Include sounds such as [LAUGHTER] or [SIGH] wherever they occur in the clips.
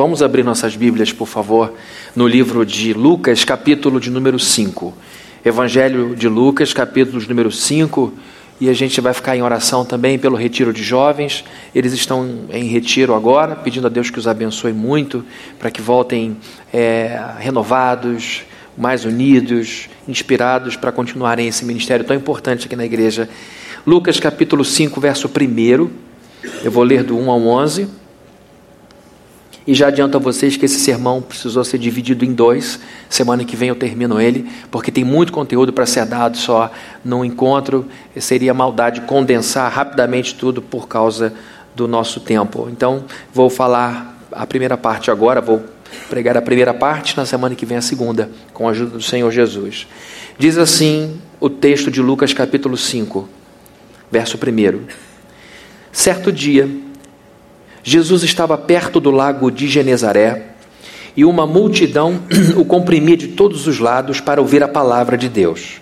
Vamos abrir nossas Bíblias, por favor, no livro de Lucas, capítulo de número 5. Evangelho de Lucas, capítulo de número 5. E a gente vai ficar em oração também pelo retiro de jovens. Eles estão em retiro agora, pedindo a Deus que os abençoe muito, para que voltem é, renovados, mais unidos, inspirados para continuarem esse ministério tão importante aqui na igreja. Lucas capítulo 5, verso 1. Eu vou ler do 1 ao 11. E já adianto a vocês que esse sermão precisou ser dividido em dois. Semana que vem eu termino ele, porque tem muito conteúdo para ser dado só num encontro. Seria maldade condensar rapidamente tudo por causa do nosso tempo. Então, vou falar a primeira parte agora, vou pregar a primeira parte, na semana que vem a segunda, com a ajuda do Senhor Jesus. Diz assim o texto de Lucas capítulo 5, verso 1. Certo dia, Jesus estava perto do lago de Genezaré e uma multidão [CLEARS THROAT] o comprimia de todos os lados para ouvir a palavra de Deus.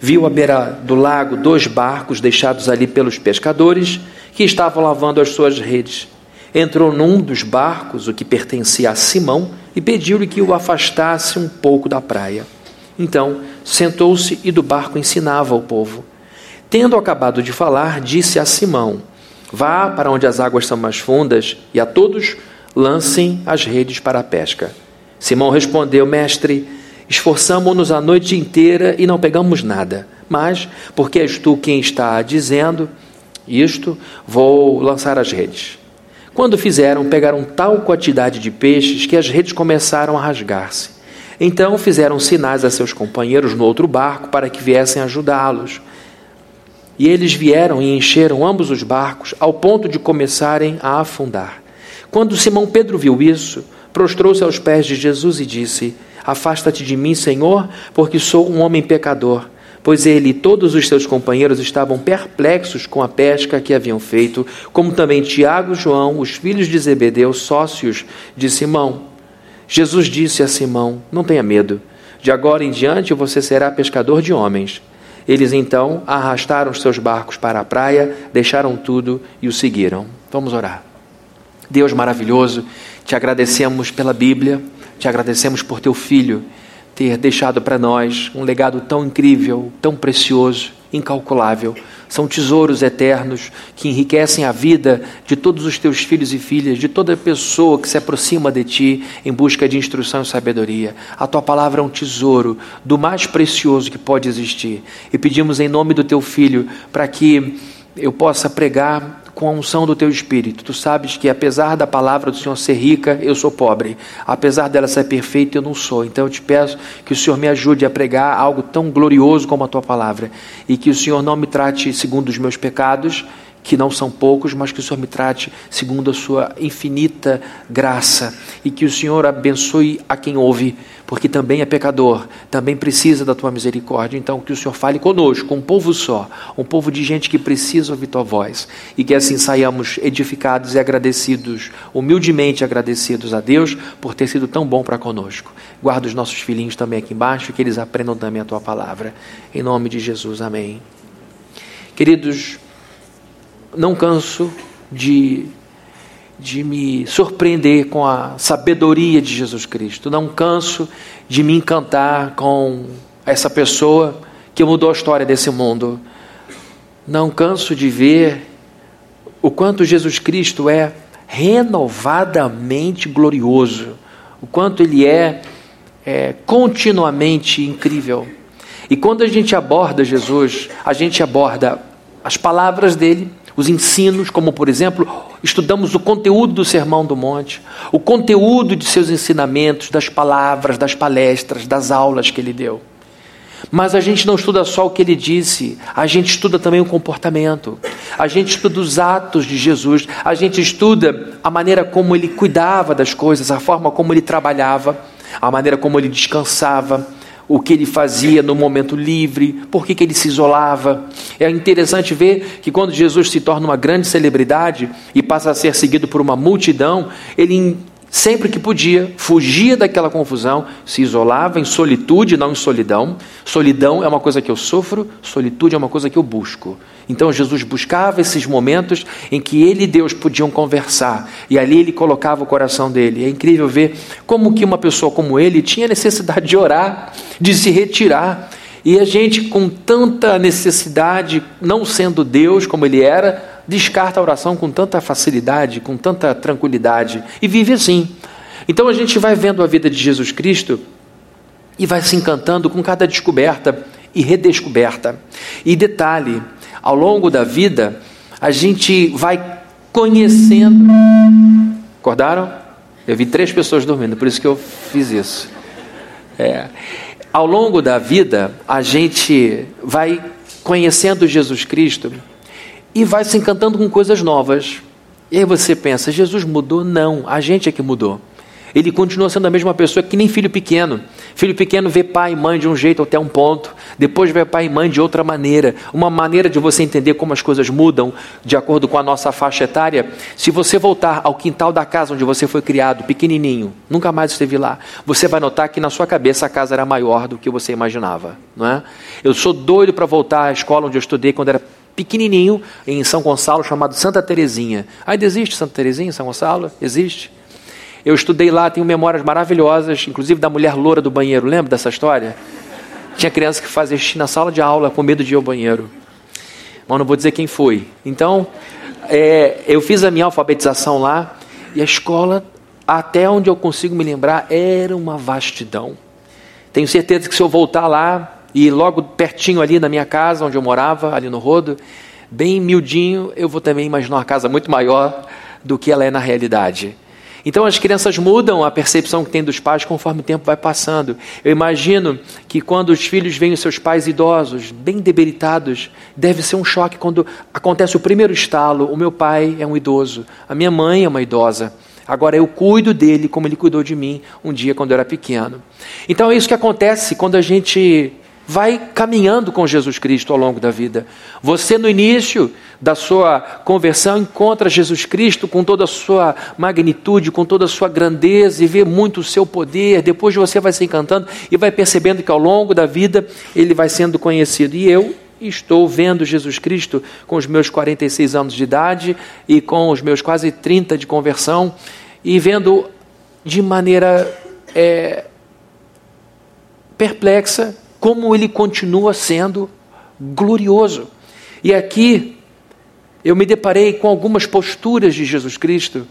Viu à beira do lago dois barcos deixados ali pelos pescadores que estavam lavando as suas redes. Entrou num dos barcos, o que pertencia a Simão, e pediu-lhe que o afastasse um pouco da praia. Então sentou-se e do barco ensinava o povo. Tendo acabado de falar, disse a Simão: Vá para onde as águas são mais fundas e a todos lancem as redes para a pesca. Simão respondeu: Mestre, esforçamo-nos a noite inteira e não pegamos nada. Mas, porque és tu quem está dizendo isto, vou lançar as redes. Quando fizeram, pegaram tal quantidade de peixes que as redes começaram a rasgar-se. Então fizeram sinais a seus companheiros no outro barco para que viessem ajudá-los. E eles vieram e encheram ambos os barcos, ao ponto de começarem a afundar. Quando Simão Pedro viu isso, prostrou-se aos pés de Jesus e disse: Afasta-te de mim, Senhor, porque sou um homem pecador. Pois ele e todos os seus companheiros estavam perplexos com a pesca que haviam feito, como também Tiago e João, os filhos de Zebedeu, sócios de Simão. Jesus disse a Simão: Não tenha medo, de agora em diante você será pescador de homens. Eles então arrastaram os seus barcos para a praia, deixaram tudo e o seguiram. Vamos orar. Deus maravilhoso, te agradecemos pela Bíblia, te agradecemos por teu filho ter deixado para nós um legado tão incrível, tão precioso, incalculável. São tesouros eternos que enriquecem a vida de todos os teus filhos e filhas, de toda pessoa que se aproxima de ti em busca de instrução e sabedoria. A tua palavra é um tesouro do mais precioso que pode existir. E pedimos em nome do teu filho para que eu possa pregar com a unção do teu espírito. Tu sabes que apesar da palavra do Senhor ser rica, eu sou pobre. Apesar dela ser perfeita, eu não sou. Então eu te peço que o Senhor me ajude a pregar algo tão glorioso como a tua palavra e que o Senhor não me trate segundo os meus pecados, que não são poucos, mas que o Senhor me trate segundo a sua infinita graça e que o Senhor abençoe a quem ouve, porque também é pecador, também precisa da tua misericórdia. Então, que o Senhor fale conosco, um povo só, um povo de gente que precisa ouvir tua voz e que assim saiamos edificados e agradecidos, humildemente agradecidos a Deus por ter sido tão bom para conosco. Guarda os nossos filhinhos também aqui embaixo, que eles aprendam também a tua palavra. Em nome de Jesus, amém. Queridos, não canso de, de me surpreender com a sabedoria de Jesus Cristo, não canso de me encantar com essa pessoa que mudou a história desse mundo, não canso de ver o quanto Jesus Cristo é renovadamente glorioso, o quanto ele é, é continuamente incrível. E quando a gente aborda Jesus, a gente aborda as palavras dele, os ensinos, como por exemplo, estudamos o conteúdo do Sermão do Monte, o conteúdo de seus ensinamentos, das palavras, das palestras, das aulas que ele deu. Mas a gente não estuda só o que ele disse, a gente estuda também o comportamento, a gente estuda os atos de Jesus, a gente estuda a maneira como ele cuidava das coisas, a forma como ele trabalhava, a maneira como ele descansava o que ele fazia no momento livre, por que, que ele se isolava. É interessante ver que quando Jesus se torna uma grande celebridade e passa a ser seguido por uma multidão, ele sempre que podia, fugia daquela confusão, se isolava em solitude, não em solidão. Solidão é uma coisa que eu sofro, solitude é uma coisa que eu busco. Então Jesus buscava esses momentos em que ele e Deus podiam conversar, e ali ele colocava o coração dele. É incrível ver como que uma pessoa como ele tinha necessidade de orar, de se retirar. E a gente, com tanta necessidade, não sendo Deus como ele era, descarta a oração com tanta facilidade, com tanta tranquilidade e vive assim. Então a gente vai vendo a vida de Jesus Cristo e vai se encantando com cada descoberta e redescoberta. E detalhe, ao longo da vida, a gente vai conhecendo. Acordaram? Eu vi três pessoas dormindo, por isso que eu fiz isso. É. Ao longo da vida, a gente vai conhecendo Jesus Cristo e vai se encantando com coisas novas. E aí você pensa, Jesus mudou? Não, a gente é que mudou. Ele continua sendo a mesma pessoa que nem filho pequeno. Filho pequeno vê pai e mãe de um jeito até um ponto, depois vê pai e mãe de outra maneira. Uma maneira de você entender como as coisas mudam de acordo com a nossa faixa etária. Se você voltar ao quintal da casa onde você foi criado, pequenininho, nunca mais esteve lá, você vai notar que na sua cabeça a casa era maior do que você imaginava, não é? Eu sou doido para voltar à escola onde eu estudei quando era pequenininho em São Gonçalo, chamado Santa Terezinha. Ainda existe Santa Terezinha em São Gonçalo? Existe. Eu estudei lá, tenho memórias maravilhosas, inclusive da mulher loura do banheiro. Lembra dessa história? Tinha criança que fazia xixi na sala de aula com medo de ir ao banheiro. Mas não vou dizer quem foi. Então, é, eu fiz a minha alfabetização lá e a escola, até onde eu consigo me lembrar, era uma vastidão. Tenho certeza que se eu voltar lá, e logo pertinho ali na minha casa, onde eu morava, ali no Rodo, bem miudinho, eu vou também imaginar uma casa muito maior do que ela é na realidade. Então as crianças mudam a percepção que tem dos pais conforme o tempo vai passando. Eu imagino que quando os filhos veem os seus pais idosos, bem debilitados, deve ser um choque quando acontece o primeiro estalo: o meu pai é um idoso, a minha mãe é uma idosa. Agora eu cuido dele como ele cuidou de mim um dia quando eu era pequeno. Então é isso que acontece quando a gente vai caminhando com Jesus Cristo ao longo da vida. Você, no início da sua conversão, encontra Jesus Cristo com toda a sua magnitude, com toda a sua grandeza e vê muito o seu poder. Depois você vai se encantando e vai percebendo que ao longo da vida ele vai sendo conhecido. E eu estou vendo Jesus Cristo com os meus 46 anos de idade e com os meus quase 30 de conversão e vendo de maneira é, perplexa como ele continua sendo glorioso. E aqui eu me deparei com algumas posturas de Jesus Cristo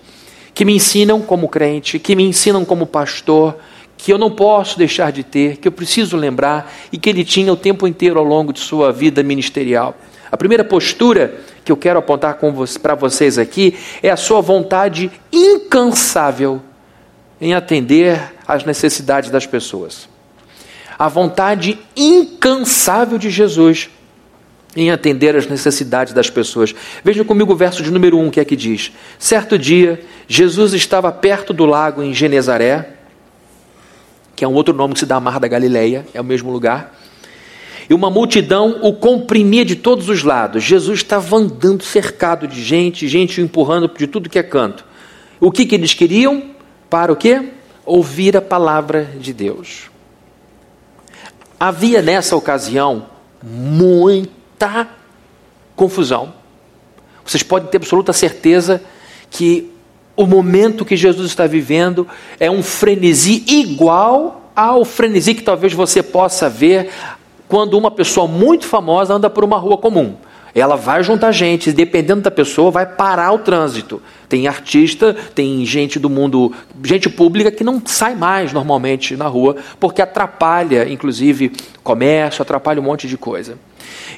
que me ensinam como crente, que me ensinam como pastor, que eu não posso deixar de ter, que eu preciso lembrar e que ele tinha o tempo inteiro ao longo de sua vida ministerial. A primeira postura que eu quero apontar para vocês aqui é a sua vontade incansável em atender às necessidades das pessoas a vontade incansável de Jesus em atender às necessidades das pessoas. Veja comigo o verso de número 1 que é que diz: Certo dia, Jesus estava perto do lago em Genezaré, que é um outro nome que se dá a Mar da Galileia, é o mesmo lugar. E uma multidão o comprimia de todos os lados. Jesus estava andando cercado de gente, gente o empurrando de tudo que é canto. O que, que eles queriam? Para o quê? Ouvir a palavra de Deus. Havia nessa ocasião muita confusão. Vocês podem ter absoluta certeza que o momento que Jesus está vivendo é um frenesi igual ao frenesi que talvez você possa ver quando uma pessoa muito famosa anda por uma rua comum. Ela vai juntar gente, dependendo da pessoa, vai parar o trânsito. Tem artista, tem gente do mundo, gente pública que não sai mais normalmente na rua, porque atrapalha, inclusive, comércio, atrapalha um monte de coisa.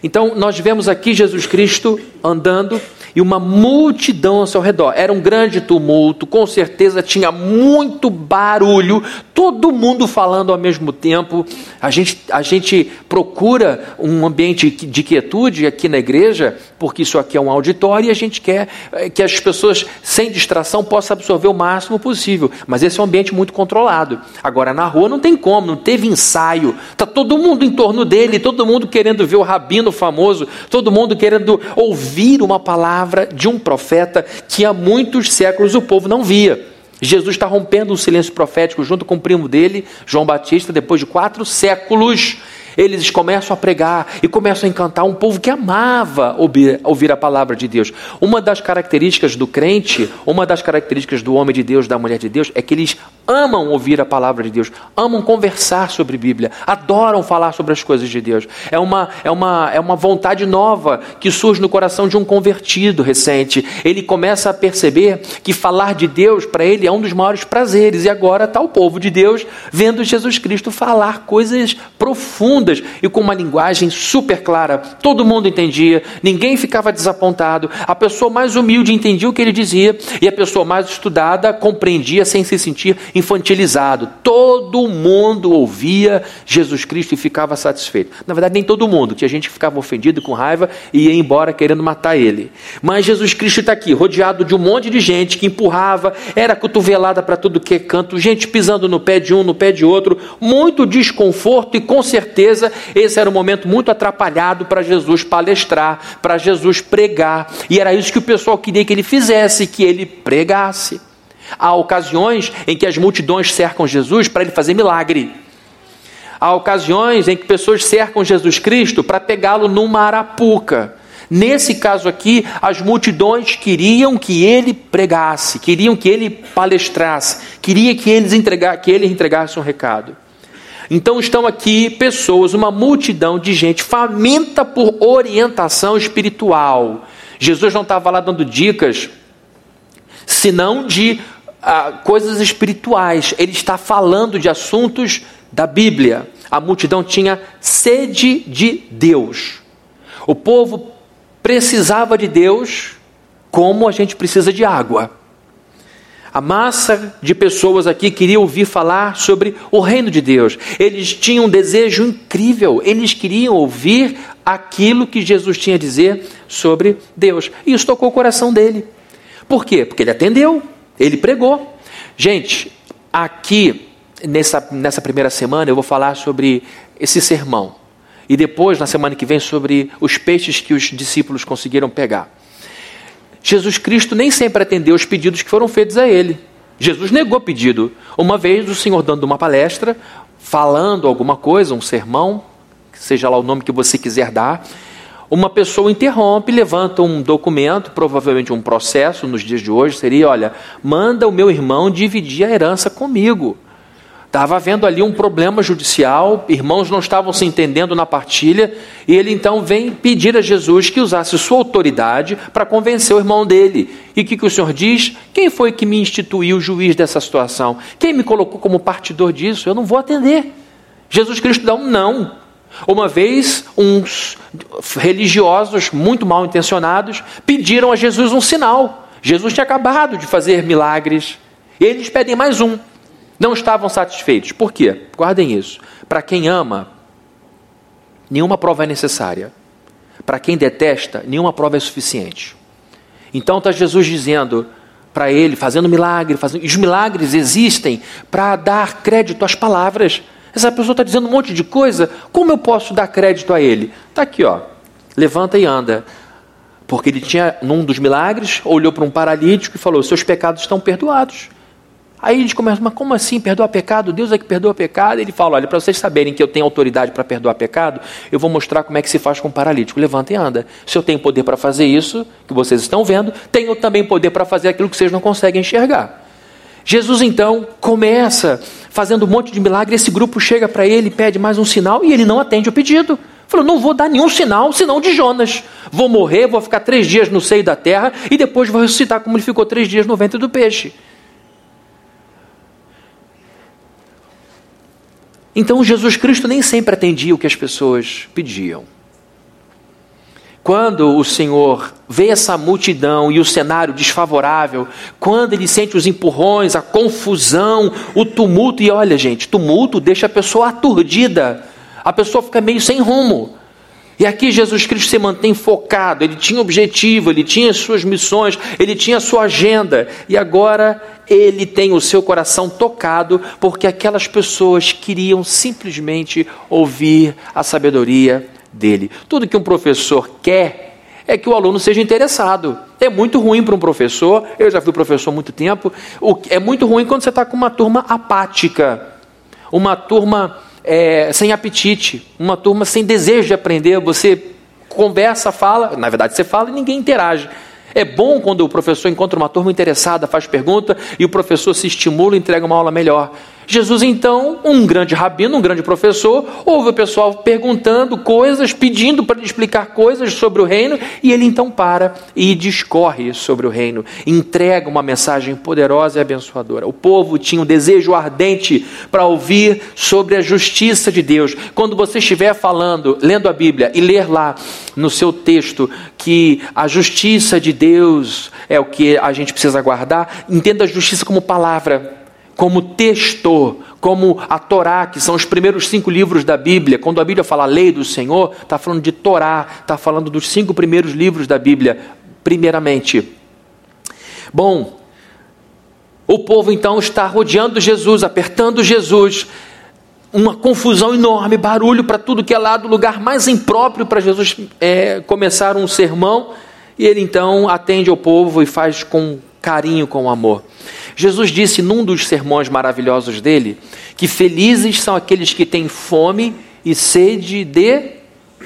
Então, nós vemos aqui Jesus Cristo andando e uma multidão ao seu redor. Era um grande tumulto, com certeza tinha muito barulho, todo mundo falando ao mesmo tempo. A gente, a gente procura um ambiente de quietude aqui na igreja, porque isso aqui é um auditório e a gente quer eh, que as pessoas, sem distração, possam absorver o máximo possível. Mas esse é um ambiente muito controlado. Agora, na rua não tem como, não teve ensaio. Está todo mundo em torno dele, todo mundo querendo ver o rabino famoso, todo mundo querendo ouvir uma palavra de um profeta que há muitos séculos o povo não via. Jesus está rompendo o silêncio profético junto com o primo dele, João Batista, depois de quatro séculos eles começam a pregar e começam a encantar um povo que amava ouvir, ouvir, a palavra de Deus. Uma das características do crente, uma das características do homem de Deus, da mulher de Deus, é que eles amam ouvir a palavra de Deus, amam conversar sobre Bíblia, adoram falar sobre as coisas de Deus. É uma, é uma, é uma vontade nova que surge no coração de um convertido recente. Ele começa a perceber que falar de Deus para ele é um dos maiores prazeres. E agora está o povo de Deus vendo Jesus Cristo falar coisas profundas profundas e com uma linguagem super clara. Todo mundo entendia, ninguém ficava desapontado. A pessoa mais humilde entendia o que ele dizia e a pessoa mais estudada compreendia sem se sentir infantilizado. Todo mundo ouvia Jesus Cristo e ficava satisfeito. Na verdade, nem todo mundo. Tinha gente que ficava ofendido com raiva e ia embora querendo matar ele. Mas Jesus Cristo está aqui, rodeado de um monte de gente que empurrava, era cotovelada para tudo que é canto, gente pisando no pé de um, no pé de outro, muito desconforto e com certeza certeza esse era um momento muito atrapalhado para Jesus palestrar, para Jesus pregar, e era isso que o pessoal queria que ele fizesse, que ele pregasse. Há ocasiões em que as multidões cercam Jesus para ele fazer milagre. Há ocasiões em que pessoas cercam Jesus Cristo para pegá-lo numa arapuca. Nesse caso aqui, as multidões queriam que ele pregasse, queriam que ele palestrasse, queria que, eles entregar, que ele entregasse um recado. Então estão aqui pessoas, uma multidão de gente faminta por orientação espiritual. Jesus não estava lá dando dicas, senão de ah, coisas espirituais. Ele está falando de assuntos da Bíblia. A multidão tinha sede de Deus. O povo precisava de Deus como a gente precisa de água. A massa de pessoas aqui queria ouvir falar sobre o reino de Deus. Eles tinham um desejo incrível, eles queriam ouvir aquilo que Jesus tinha a dizer sobre Deus. E isso tocou o coração dele. Por quê? Porque ele atendeu, ele pregou. Gente, aqui nessa, nessa primeira semana eu vou falar sobre esse sermão. E depois, na semana que vem, sobre os peixes que os discípulos conseguiram pegar. Jesus Cristo nem sempre atendeu os pedidos que foram feitos a ele. Jesus negou pedido. Uma vez, o Senhor dando uma palestra, falando alguma coisa, um sermão, seja lá o nome que você quiser dar, uma pessoa interrompe, levanta um documento, provavelmente um processo nos dias de hoje, seria: olha, manda o meu irmão dividir a herança comigo. Estava havendo ali um problema judicial, irmãos não estavam se entendendo na partilha, e ele então vem pedir a Jesus que usasse sua autoridade para convencer o irmão dele. E o que, que o Senhor diz? Quem foi que me instituiu juiz dessa situação? Quem me colocou como partidor disso? Eu não vou atender. Jesus Cristo dá um não. Uma vez, uns religiosos muito mal intencionados pediram a Jesus um sinal. Jesus tinha acabado de fazer milagres. Eles pedem mais um. Não estavam satisfeitos. Por quê? Guardem isso. Para quem ama, nenhuma prova é necessária. Para quem detesta, nenhuma prova é suficiente. Então está Jesus dizendo para ele, fazendo milagre, fazendo... os milagres existem para dar crédito às palavras. Essa pessoa está dizendo um monte de coisa, como eu posso dar crédito a ele? Está aqui, ó. Levanta e anda. Porque ele tinha, num dos milagres, olhou para um paralítico e falou: Seus pecados estão perdoados. Aí a gente começa, mas como assim? Perdoar pecado? Deus é que perdoa pecado? Ele fala: olha, para vocês saberem que eu tenho autoridade para perdoar pecado, eu vou mostrar como é que se faz com um paralítico. Levanta e anda. Se eu tenho poder para fazer isso, que vocês estão vendo, tenho também poder para fazer aquilo que vocês não conseguem enxergar. Jesus então começa fazendo um monte de milagre, esse grupo chega para ele, pede mais um sinal e ele não atende o pedido. Falou: não vou dar nenhum sinal senão de Jonas. Vou morrer, vou ficar três dias no seio da terra e depois vou ressuscitar como ele ficou três dias no ventre do peixe. Então Jesus Cristo nem sempre atendia o que as pessoas pediam. Quando o Senhor vê essa multidão e o cenário desfavorável, quando ele sente os empurrões, a confusão, o tumulto, e olha, gente, tumulto deixa a pessoa aturdida, a pessoa fica meio sem rumo. E aqui Jesus Cristo se mantém focado, ele tinha objetivo, ele tinha suas missões, ele tinha sua agenda, e agora ele tem o seu coração tocado, porque aquelas pessoas queriam simplesmente ouvir a sabedoria dele. Tudo que um professor quer é que o aluno seja interessado. É muito ruim para um professor, eu já fui professor há muito tempo, é muito ruim quando você está com uma turma apática, uma turma é, sem apetite, uma turma sem desejo de aprender. Você conversa, fala, na verdade você fala e ninguém interage. É bom quando o professor encontra uma turma interessada, faz pergunta e o professor se estimula e entrega uma aula melhor. Jesus, então, um grande rabino, um grande professor, ouve o pessoal perguntando coisas, pedindo para ele explicar coisas sobre o reino, e ele então para e discorre sobre o reino, entrega uma mensagem poderosa e abençoadora. O povo tinha um desejo ardente para ouvir sobre a justiça de Deus. Quando você estiver falando, lendo a Bíblia e ler lá no seu texto que a justiça de Deus é o que a gente precisa guardar, entenda a justiça como palavra como texto, como a Torá, que são os primeiros cinco livros da Bíblia. Quando a Bíblia fala lei do Senhor, está falando de Torá, está falando dos cinco primeiros livros da Bíblia, primeiramente. Bom, o povo então está rodeando Jesus, apertando Jesus, uma confusão enorme, barulho para tudo que é lado, lugar mais impróprio para Jesus é, começar um sermão, e ele então atende ao povo e faz com carinho, com amor. Jesus disse num dos sermões maravilhosos dele que felizes são aqueles que têm fome e sede de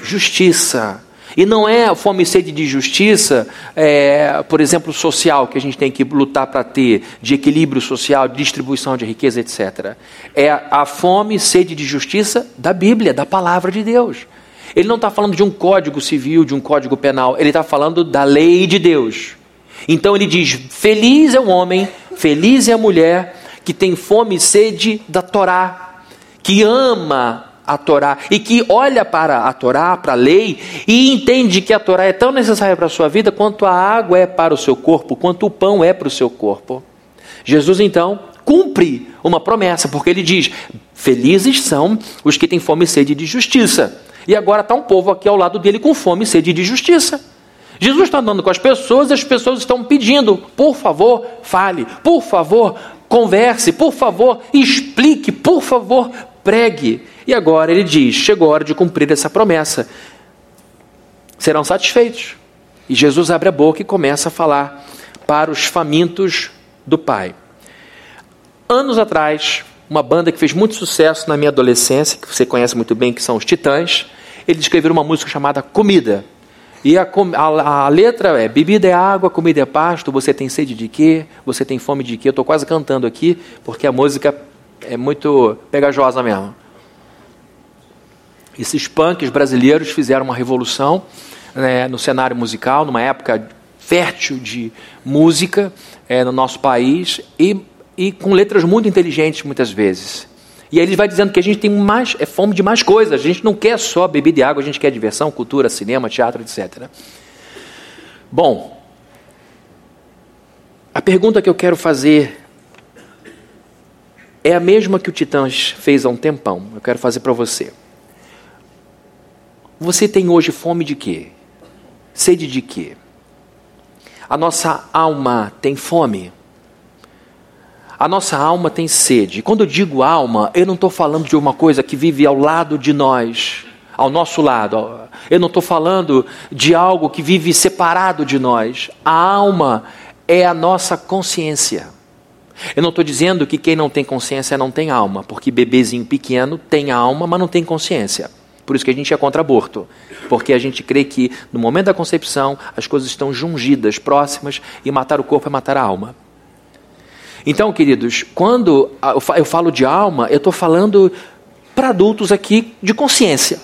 justiça. E não é fome e sede de justiça, é, por exemplo, social, que a gente tem que lutar para ter, de equilíbrio social, de distribuição de riqueza, etc. É a fome e sede de justiça da Bíblia, da palavra de Deus. Ele não está falando de um código civil, de um código penal, ele está falando da lei de Deus. Então ele diz: Feliz é o homem Feliz é a mulher que tem fome e sede da Torá, que ama a Torá e que olha para a Torá, para a lei e entende que a Torá é tão necessária para a sua vida quanto a água é para o seu corpo, quanto o pão é para o seu corpo. Jesus então cumpre uma promessa, porque ele diz: Felizes são os que têm fome e sede de justiça. E agora está um povo aqui ao lado dele com fome e sede de justiça. Jesus está andando com as pessoas e as pessoas estão pedindo, por favor, fale, por favor, converse, por favor, explique, por favor, pregue. E agora ele diz: chegou a hora de cumprir essa promessa. Serão satisfeitos. E Jesus abre a boca e começa a falar para os famintos do Pai. Anos atrás, uma banda que fez muito sucesso na minha adolescência, que você conhece muito bem, que são os Titãs, eles escreveram uma música chamada Comida. E a, a, a, letra é: bebida é água, comida é pasto, você tem sede de quê? Você tem fome de quê? Eu estou quase cantando aqui, porque a música é muito pegajosa mesmo. Esses punks brasileiros fizeram uma revolução né, no cenário musical, numa época fértil de música é, no nosso país, e, e com letras muito inteligentes muitas vezes. E aí ele vai dizendo que a gente tem mais, é fome de mais coisas. A gente não quer só bebida e água, a gente quer diversão, cultura, cinema, teatro, etc. Bom, a pergunta que eu quero fazer é a mesma que o Titãs fez há um tempão. Eu quero fazer para você. Você tem hoje fome de quê? Sede de quê? A nossa alma tem fome? A nossa alma tem sede. Quando eu digo alma, eu não estou falando de uma coisa que vive ao lado de nós, ao nosso lado. Eu não estou falando de algo que vive separado de nós. A alma é a nossa consciência. Eu não estou dizendo que quem não tem consciência não tem alma, porque bebezinho pequeno tem alma, mas não tem consciência. Por isso que a gente é contra aborto. Porque a gente crê que no momento da concepção as coisas estão jungidas, próximas, e matar o corpo é matar a alma. Então, queridos, quando eu falo de alma, eu estou falando para adultos aqui de consciência,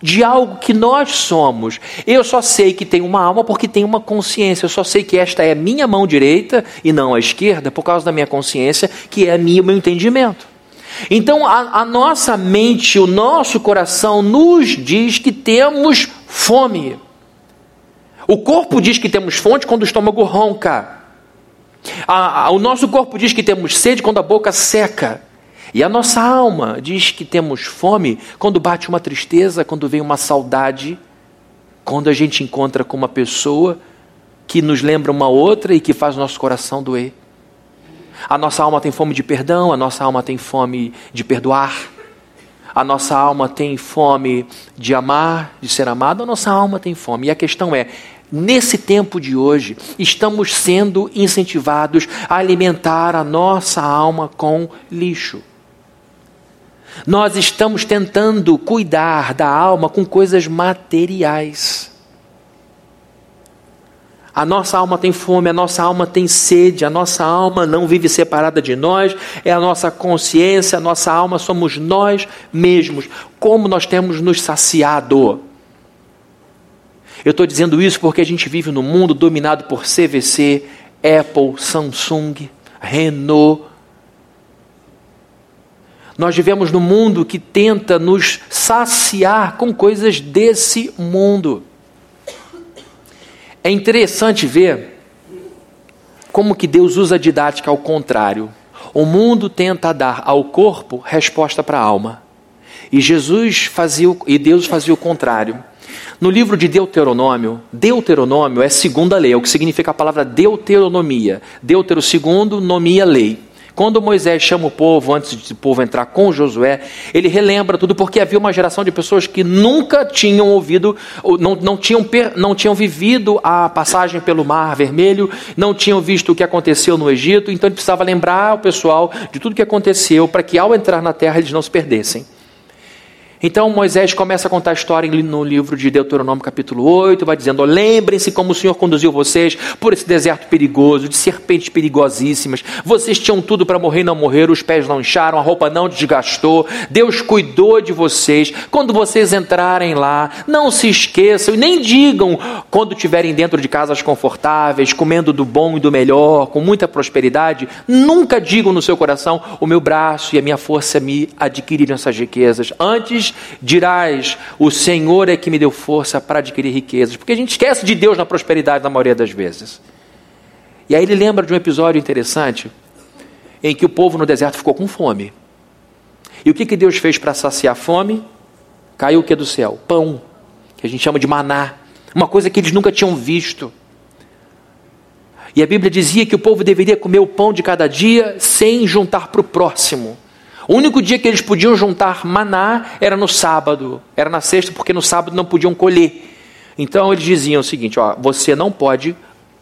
de algo que nós somos. Eu só sei que tem uma alma porque tem uma consciência. Eu só sei que esta é a minha mão direita e não a esquerda por causa da minha consciência, que é a minha, o meu entendimento. Então, a, a nossa mente, o nosso coração nos diz que temos fome. O corpo diz que temos fome quando o estômago ronca. A, a, o nosso corpo diz que temos sede quando a boca seca. E a nossa alma diz que temos fome quando bate uma tristeza, quando vem uma saudade, quando a gente encontra com uma pessoa que nos lembra uma outra e que faz nosso coração doer. A nossa alma tem fome de perdão, a nossa alma tem fome de perdoar. A nossa alma tem fome de amar, de ser amado, a nossa alma tem fome. E a questão é: nesse tempo de hoje, estamos sendo incentivados a alimentar a nossa alma com lixo. Nós estamos tentando cuidar da alma com coisas materiais. A nossa alma tem fome, a nossa alma tem sede, a nossa alma não vive separada de nós, é a nossa consciência, a nossa alma somos nós mesmos. Como nós temos nos saciado? Eu estou dizendo isso porque a gente vive num mundo dominado por CVC, Apple, Samsung, Renault. Nós vivemos num mundo que tenta nos saciar com coisas desse mundo. É interessante ver como que Deus usa a didática ao contrário. O mundo tenta dar ao corpo resposta para a alma. E Jesus fazia e Deus fazia o contrário. No livro de Deuteronômio, Deuteronômio é segunda lei, é o que significa a palavra deuteronomia. Deutero segundo, nomia lei. Quando Moisés chama o povo, antes de o povo entrar com Josué, ele relembra tudo, porque havia uma geração de pessoas que nunca tinham ouvido, não, não, tinham, não tinham vivido a passagem pelo Mar Vermelho, não tinham visto o que aconteceu no Egito, então ele precisava lembrar o pessoal de tudo que aconteceu, para que ao entrar na terra eles não se perdessem. Então Moisés começa a contar a história no livro de Deuteronômio, capítulo 8, vai dizendo: Lembrem-se como o Senhor conduziu vocês por esse deserto perigoso, de serpentes perigosíssimas. Vocês tinham tudo para morrer e não morreram, os pés não incharam, a roupa não desgastou. Deus cuidou de vocês. Quando vocês entrarem lá, não se esqueçam e nem digam quando estiverem dentro de casas confortáveis, comendo do bom e do melhor, com muita prosperidade, nunca digam no seu coração: O meu braço e a minha força me adquiriram essas riquezas. Antes, dirás: O Senhor é que me deu força para adquirir riquezas. Porque a gente esquece de Deus na prosperidade na maioria das vezes. E aí ele lembra de um episódio interessante em que o povo no deserto ficou com fome. E o que, que Deus fez para saciar a fome? Caiu o que do céu? Pão, que a gente chama de maná. Uma coisa que eles nunca tinham visto. E a Bíblia dizia que o povo deveria comer o pão de cada dia sem juntar para o próximo. O único dia que eles podiam juntar maná era no sábado, era na sexta, porque no sábado não podiam colher. Então eles diziam o seguinte: ó, você não pode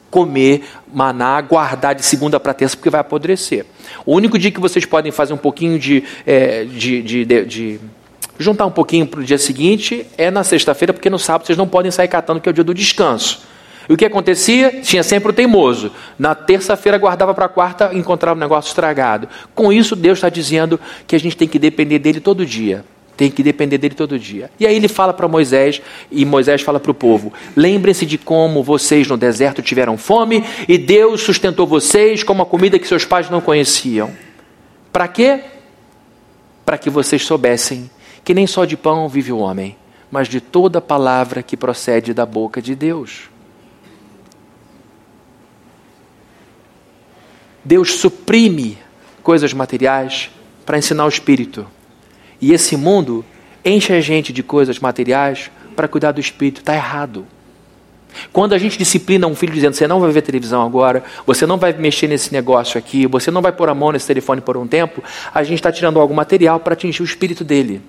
comer maná, guardar de segunda para terça, porque vai apodrecer. O único dia que vocês podem fazer um pouquinho de, é, de, de, de, de juntar um pouquinho para o dia seguinte é na sexta-feira, porque no sábado vocês não podem sair catando, que é o dia do descanso. E o que acontecia? Tinha sempre o teimoso. Na terça-feira guardava para a quarta, encontrava um negócio estragado. Com isso, Deus está dizendo que a gente tem que depender dele todo dia. Tem que depender dele todo dia. E aí ele fala para Moisés, e Moisés fala para o povo: lembrem-se de como vocês no deserto tiveram fome, e Deus sustentou vocês com uma comida que seus pais não conheciam. Para quê? Para que vocês soubessem que nem só de pão vive o homem, mas de toda palavra que procede da boca de Deus. Deus suprime coisas materiais para ensinar o espírito. E esse mundo enche a gente de coisas materiais para cuidar do espírito. Está errado. Quando a gente disciplina um filho dizendo: você não vai ver televisão agora, você não vai mexer nesse negócio aqui, você não vai pôr a mão nesse telefone por um tempo, a gente está tirando algum material para atingir o espírito dele.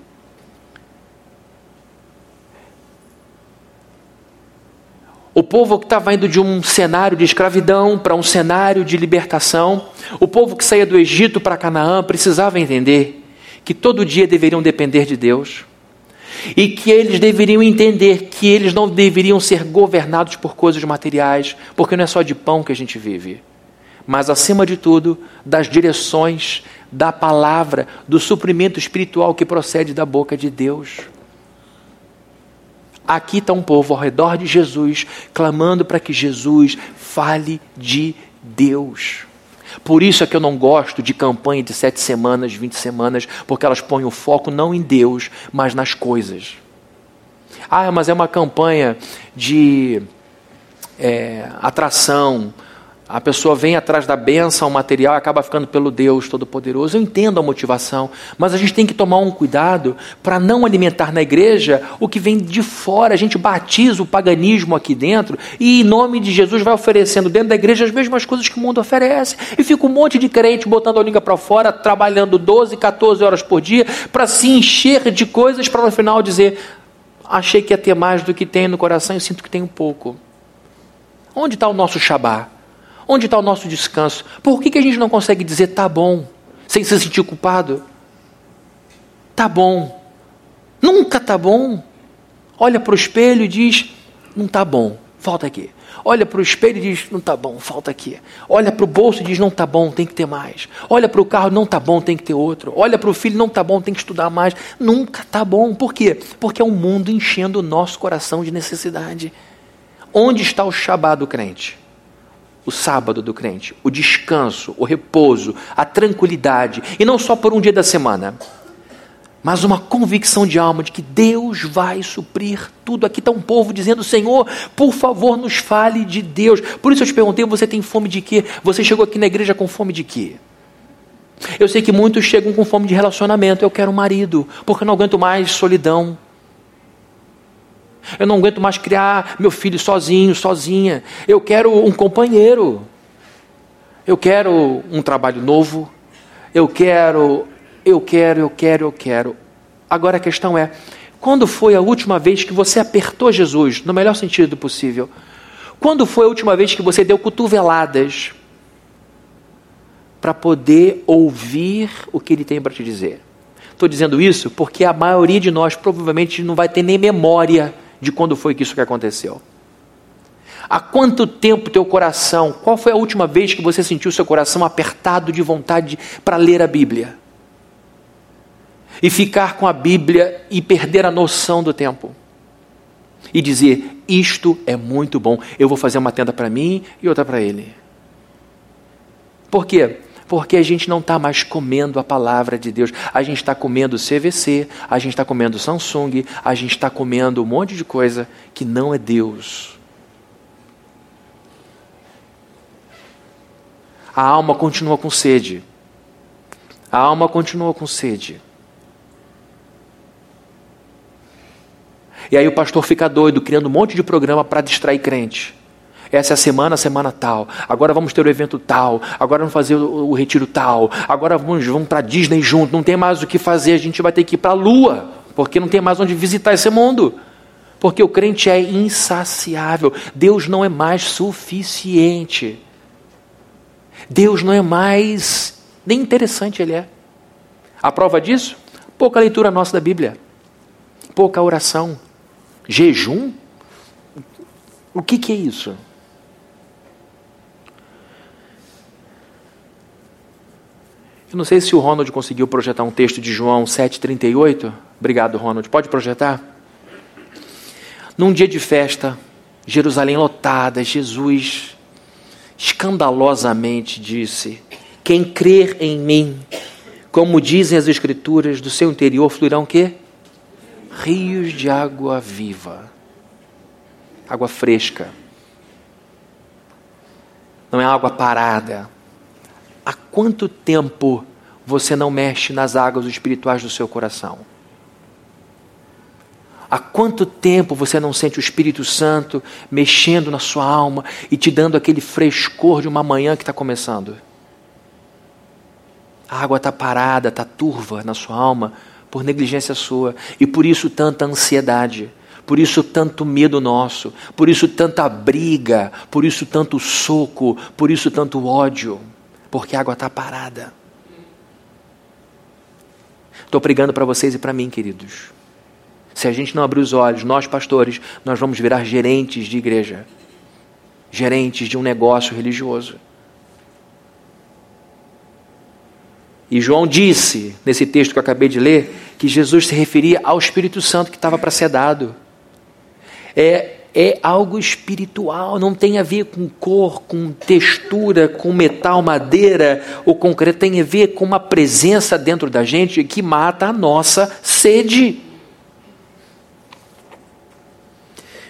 O povo que estava indo de um cenário de escravidão para um cenário de libertação, o povo que saía do Egito para Canaã precisava entender que todo dia deveriam depender de Deus. E que eles deveriam entender que eles não deveriam ser governados por coisas materiais, porque não é só de pão que a gente vive, mas acima de tudo das direções da palavra, do suprimento espiritual que procede da boca de Deus. Aqui está um povo ao redor de Jesus, clamando para que Jesus fale de Deus. Por isso é que eu não gosto de campanha de sete semanas, vinte semanas, porque elas põem o foco não em Deus, mas nas coisas. Ah, mas é uma campanha de é, atração, a pessoa vem atrás da benção material e acaba ficando pelo Deus Todo-Poderoso. Eu entendo a motivação, mas a gente tem que tomar um cuidado para não alimentar na igreja o que vem de fora. A gente batiza o paganismo aqui dentro e, em nome de Jesus, vai oferecendo dentro da igreja as mesmas coisas que o mundo oferece. E fica um monte de crente botando a língua para fora, trabalhando 12, 14 horas por dia para se encher de coisas para no final dizer: achei que ia ter mais do que tem no coração e sinto que tem um pouco. Onde está o nosso Shabá? Onde está o nosso descanso? Por que, que a gente não consegue dizer tá bom, sem se sentir culpado? Tá bom. Nunca tá bom. Olha para o espelho e diz: não tá bom, falta aqui. Olha para o espelho e diz: não tá bom, falta aqui. Olha para o bolso e diz: não tá bom, tem que ter mais. Olha para o carro, não tá bom, tem que ter outro. Olha para o filho, não tá bom, tem que estudar mais. Nunca tá bom. Por quê? Porque é um mundo enchendo o nosso coração de necessidade. Onde está o Shabá do crente? O sábado do crente, o descanso, o repouso, a tranquilidade, e não só por um dia da semana, mas uma convicção de alma de que Deus vai suprir tudo. Aqui está um povo dizendo: Senhor, por favor, nos fale de Deus. Por isso eu te perguntei: você tem fome de quê? Você chegou aqui na igreja com fome de quê? Eu sei que muitos chegam com fome de relacionamento. Eu quero um marido, porque não aguento mais solidão. Eu não aguento mais criar meu filho sozinho, sozinha. Eu quero um companheiro. Eu quero um trabalho novo. Eu quero, eu quero, eu quero, eu quero. Agora a questão é: quando foi a última vez que você apertou Jesus, no melhor sentido possível? Quando foi a última vez que você deu cotoveladas para poder ouvir o que ele tem para te dizer? Estou dizendo isso porque a maioria de nós provavelmente não vai ter nem memória de quando foi que isso que aconteceu. Há quanto tempo teu coração, qual foi a última vez que você sentiu seu coração apertado de vontade para ler a Bíblia? E ficar com a Bíblia e perder a noção do tempo? E dizer: Isto é muito bom, eu vou fazer uma tenda para mim e outra para ele. Por quê? Porque a gente não está mais comendo a palavra de Deus. A gente está comendo CVC, a gente está comendo Samsung, a gente está comendo um monte de coisa que não é Deus. A alma continua com sede. A alma continua com sede. E aí o pastor fica doido, criando um monte de programa para distrair crente. Essa é a semana, a semana tal. Agora vamos ter o evento tal. Agora vamos fazer o, o retiro tal. Agora vamos, vamos para Disney junto. Não tem mais o que fazer. A gente vai ter que ir para a Lua, porque não tem mais onde visitar esse mundo. Porque o crente é insaciável. Deus não é mais suficiente. Deus não é mais nem interessante ele é. A prova disso? Pouca leitura nossa da Bíblia. Pouca oração. Jejum? O que, que é isso? Eu não sei se o Ronald conseguiu projetar um texto de João 7,38. Obrigado, Ronald. Pode projetar? Num dia de festa, Jerusalém lotada, Jesus escandalosamente disse: Quem crer em mim, como dizem as Escrituras, do seu interior fluirão quê? Rios de água viva, água fresca. Não é água parada, quanto tempo você não mexe nas águas espirituais do seu coração? Há quanto tempo você não sente o Espírito Santo mexendo na sua alma e te dando aquele frescor de uma manhã que está começando? A água está parada, está turva na sua alma por negligência sua e por isso tanta ansiedade, por isso tanto medo nosso, por isso tanta briga, por isso tanto soco, por isso tanto ódio porque a água está parada. Estou pregando para vocês e para mim, queridos. Se a gente não abrir os olhos, nós pastores, nós vamos virar gerentes de igreja, gerentes de um negócio religioso. E João disse, nesse texto que eu acabei de ler, que Jesus se referia ao Espírito Santo que estava para ser dado. É é algo espiritual, não tem a ver com cor, com textura, com metal, madeira ou concreto, tem a ver com uma presença dentro da gente que mata a nossa sede.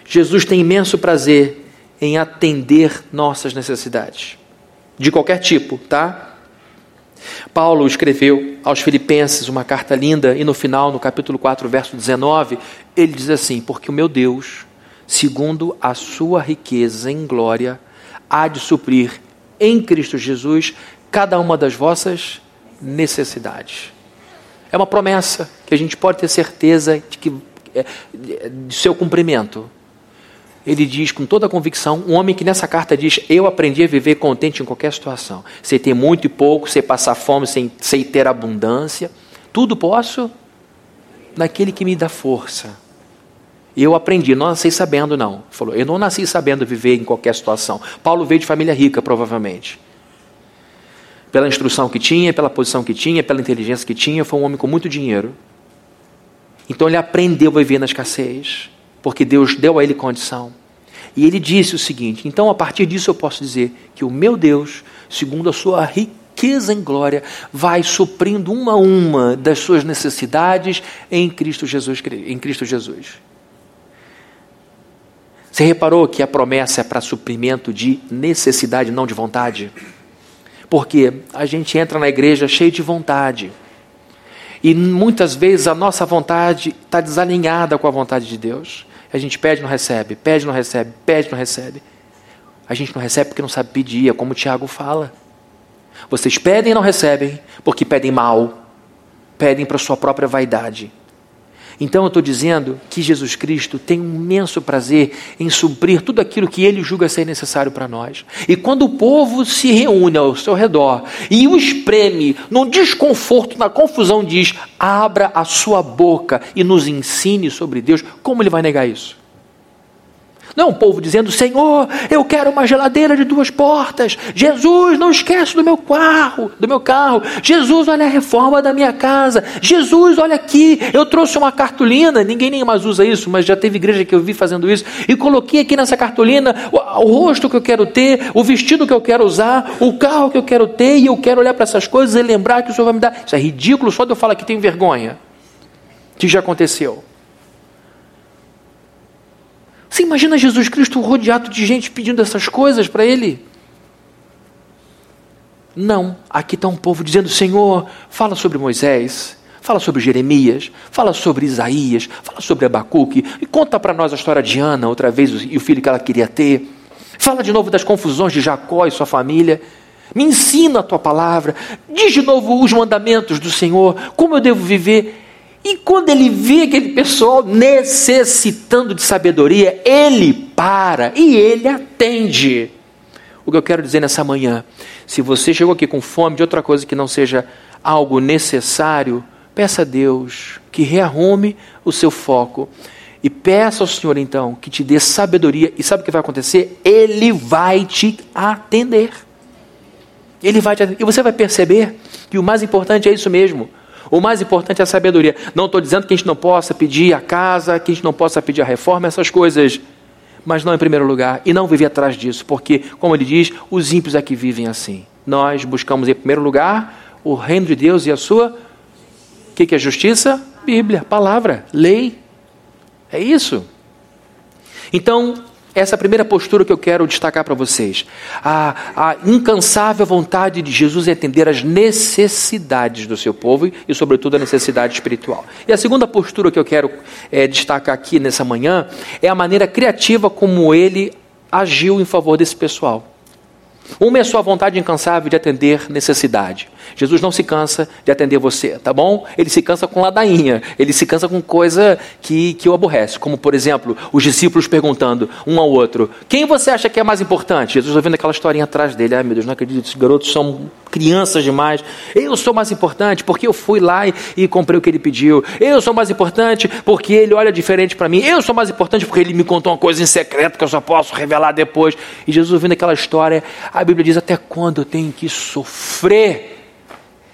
Jesus tem imenso prazer em atender nossas necessidades, de qualquer tipo, tá? Paulo escreveu aos Filipenses uma carta linda e no final, no capítulo 4, verso 19, ele diz assim: Porque o meu Deus segundo a sua riqueza em glória, há de suprir em Cristo Jesus cada uma das vossas necessidades. É uma promessa que a gente pode ter certeza de que é, de seu cumprimento. ele diz com toda a convicção, um homem que nessa carta diz: Eu aprendi a viver contente em qualquer situação. Sei ter muito e pouco, sei passar fome, sei ter abundância. Tudo posso naquele que me dá força. Eu aprendi, não nasci sabendo, não. Falou, eu não nasci sabendo viver em qualquer situação. Paulo veio de família rica, provavelmente. Pela instrução que tinha, pela posição que tinha, pela inteligência que tinha, foi um homem com muito dinheiro. Então ele aprendeu a viver na escassez porque Deus deu a ele condição. E ele disse o seguinte: então a partir disso eu posso dizer que o meu Deus, segundo a sua riqueza em glória, vai suprindo uma a uma das suas necessidades em Cristo Jesus. Em Cristo Jesus. Você reparou que a promessa é para suprimento de necessidade, não de vontade? Porque a gente entra na igreja cheio de vontade. E muitas vezes a nossa vontade está desalinhada com a vontade de Deus. A gente pede não recebe, pede não recebe, pede não recebe. A gente não recebe porque não sabe pedir, é como o Tiago fala. Vocês pedem e não recebem porque pedem mal, pedem para sua própria vaidade. Então eu estou dizendo que Jesus Cristo tem um imenso prazer em suprir tudo aquilo que ele julga ser necessário para nós. E quando o povo se reúne ao seu redor e o espreme, num desconforto, na confusão, diz: abra a sua boca e nos ensine sobre Deus, como ele vai negar isso? Não um povo dizendo, Senhor, eu quero uma geladeira de duas portas. Jesus, não esquece do meu carro, do meu carro. Jesus, olha a reforma da minha casa. Jesus, olha aqui, eu trouxe uma cartolina. Ninguém nem mais usa isso, mas já teve igreja que eu vi fazendo isso. E coloquei aqui nessa cartolina o, o rosto que eu quero ter, o vestido que eu quero usar, o carro que eu quero ter. E eu quero olhar para essas coisas e lembrar que o Senhor vai me dar. Isso é ridículo, só de eu falar que tenho vergonha. Que já aconteceu. Você imagina Jesus Cristo rodeado de gente pedindo essas coisas para ele? Não, aqui está um povo dizendo: Senhor, fala sobre Moisés, fala sobre Jeremias, fala sobre Isaías, fala sobre Abacuque, e conta para nós a história de Ana, outra vez, e o filho que ela queria ter. Fala de novo das confusões de Jacó e sua família. Me ensina a tua palavra. Diz de novo os mandamentos do Senhor, como eu devo viver. E quando ele vê aquele pessoal necessitando de sabedoria, ele para e ele atende. O que eu quero dizer nessa manhã, se você chegou aqui com fome de outra coisa que não seja algo necessário, peça a Deus que rearrume o seu foco. E peça ao Senhor então que te dê sabedoria. E sabe o que vai acontecer? Ele vai te atender. Ele vai te atender. E você vai perceber que o mais importante é isso mesmo. O mais importante é a sabedoria. Não estou dizendo que a gente não possa pedir a casa, que a gente não possa pedir a reforma, essas coisas. Mas não em primeiro lugar. E não viver atrás disso. Porque, como ele diz, os ímpios é que vivem assim. Nós buscamos em primeiro lugar o reino de Deus e a sua. O que, que é justiça? Bíblia, palavra, lei. É isso. Então, essa é a primeira postura que eu quero destacar para vocês. A, a, incansável vontade de Jesus em atender as necessidades do seu povo e, sobretudo, a necessidade espiritual. E a segunda postura que eu quero é, destacar aqui nessa manhã é a maneira criativa como ele agiu em favor desse pessoal. Uma é a sua vontade incansável de atender necessidade. Jesus não se cansa de atender você, tá bom? Ele se cansa com ladainha, ele se cansa com coisa que, que o aborrece. Como, por exemplo, os discípulos perguntando um ao outro: quem você acha que é mais importante? Jesus ouvindo aquela historinha atrás dele: ai meu Deus, não acredito, esses garotos são crianças demais. Eu sou mais importante porque eu fui lá e, e comprei o que ele pediu. Eu sou mais importante porque ele olha diferente para mim. Eu sou mais importante porque ele me contou uma coisa em secreto que eu só posso revelar depois. E Jesus ouvindo aquela história, a Bíblia diz: até quando eu tenho que sofrer?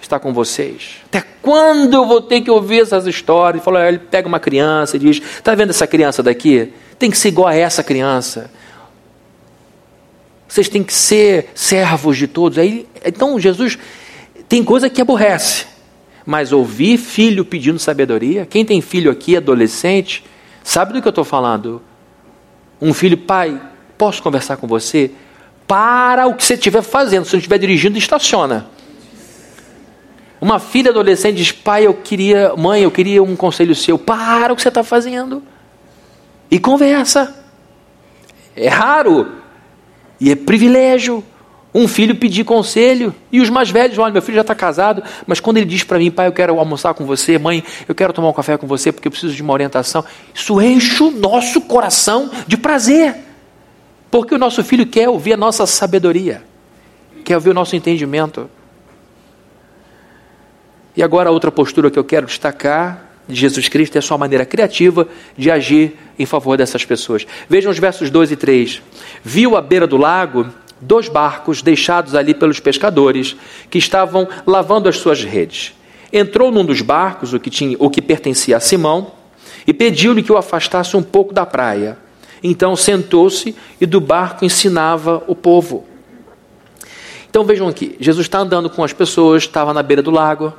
está com vocês? Até quando eu vou ter que ouvir essas histórias? Ele, fala, ele pega uma criança e diz: Está vendo essa criança daqui? Tem que ser igual a essa criança. Vocês têm que ser servos de todos. Aí, então, Jesus tem coisa que aborrece. Mas ouvir filho pedindo sabedoria, quem tem filho aqui, adolescente, sabe do que eu estou falando? Um filho, pai, posso conversar com você? Para o que você estiver fazendo. Se você estiver dirigindo, estaciona. Uma filha adolescente diz: Pai, eu queria, mãe, eu queria um conselho seu. Para o que você está fazendo e conversa. É raro e é privilégio um filho pedir conselho e os mais velhos, olha, meu filho já está casado, mas quando ele diz para mim, pai, eu quero almoçar com você, mãe, eu quero tomar um café com você porque eu preciso de uma orientação, isso enche o nosso coração de prazer, porque o nosso filho quer ouvir a nossa sabedoria, quer ouvir o nosso entendimento. E agora outra postura que eu quero destacar de Jesus Cristo é a sua maneira criativa de agir em favor dessas pessoas. Vejam os versos 2 e 3. Viu à beira do lago dois barcos deixados ali pelos pescadores que estavam lavando as suas redes. Entrou num dos barcos, o que, tinha, o que pertencia a Simão, e pediu-lhe que o afastasse um pouco da praia. Então sentou-se e do barco ensinava o povo. Então vejam aqui: Jesus está andando com as pessoas, estava na beira do lago,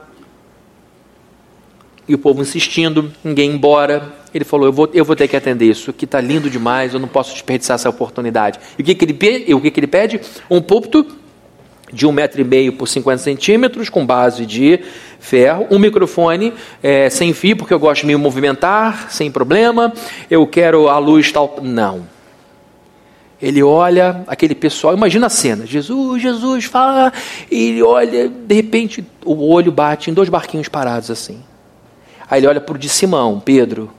e o povo insistindo, ninguém embora. Ele falou: Eu vou, eu vou ter que atender isso, que está lindo demais, eu não posso desperdiçar essa oportunidade. E o que, que, ele, o que, que ele pede? Um púlpito de um metro e meio por 50 centímetros, com base de ferro, um microfone é, sem fio, porque eu gosto de me movimentar, sem problema, eu quero a luz tal. Não. Ele olha aquele pessoal, imagina a cena: Jesus, Jesus, fala. E ele olha, de repente, o olho bate em dois barquinhos parados assim. Aí ele olha para o de Simão, Pedro,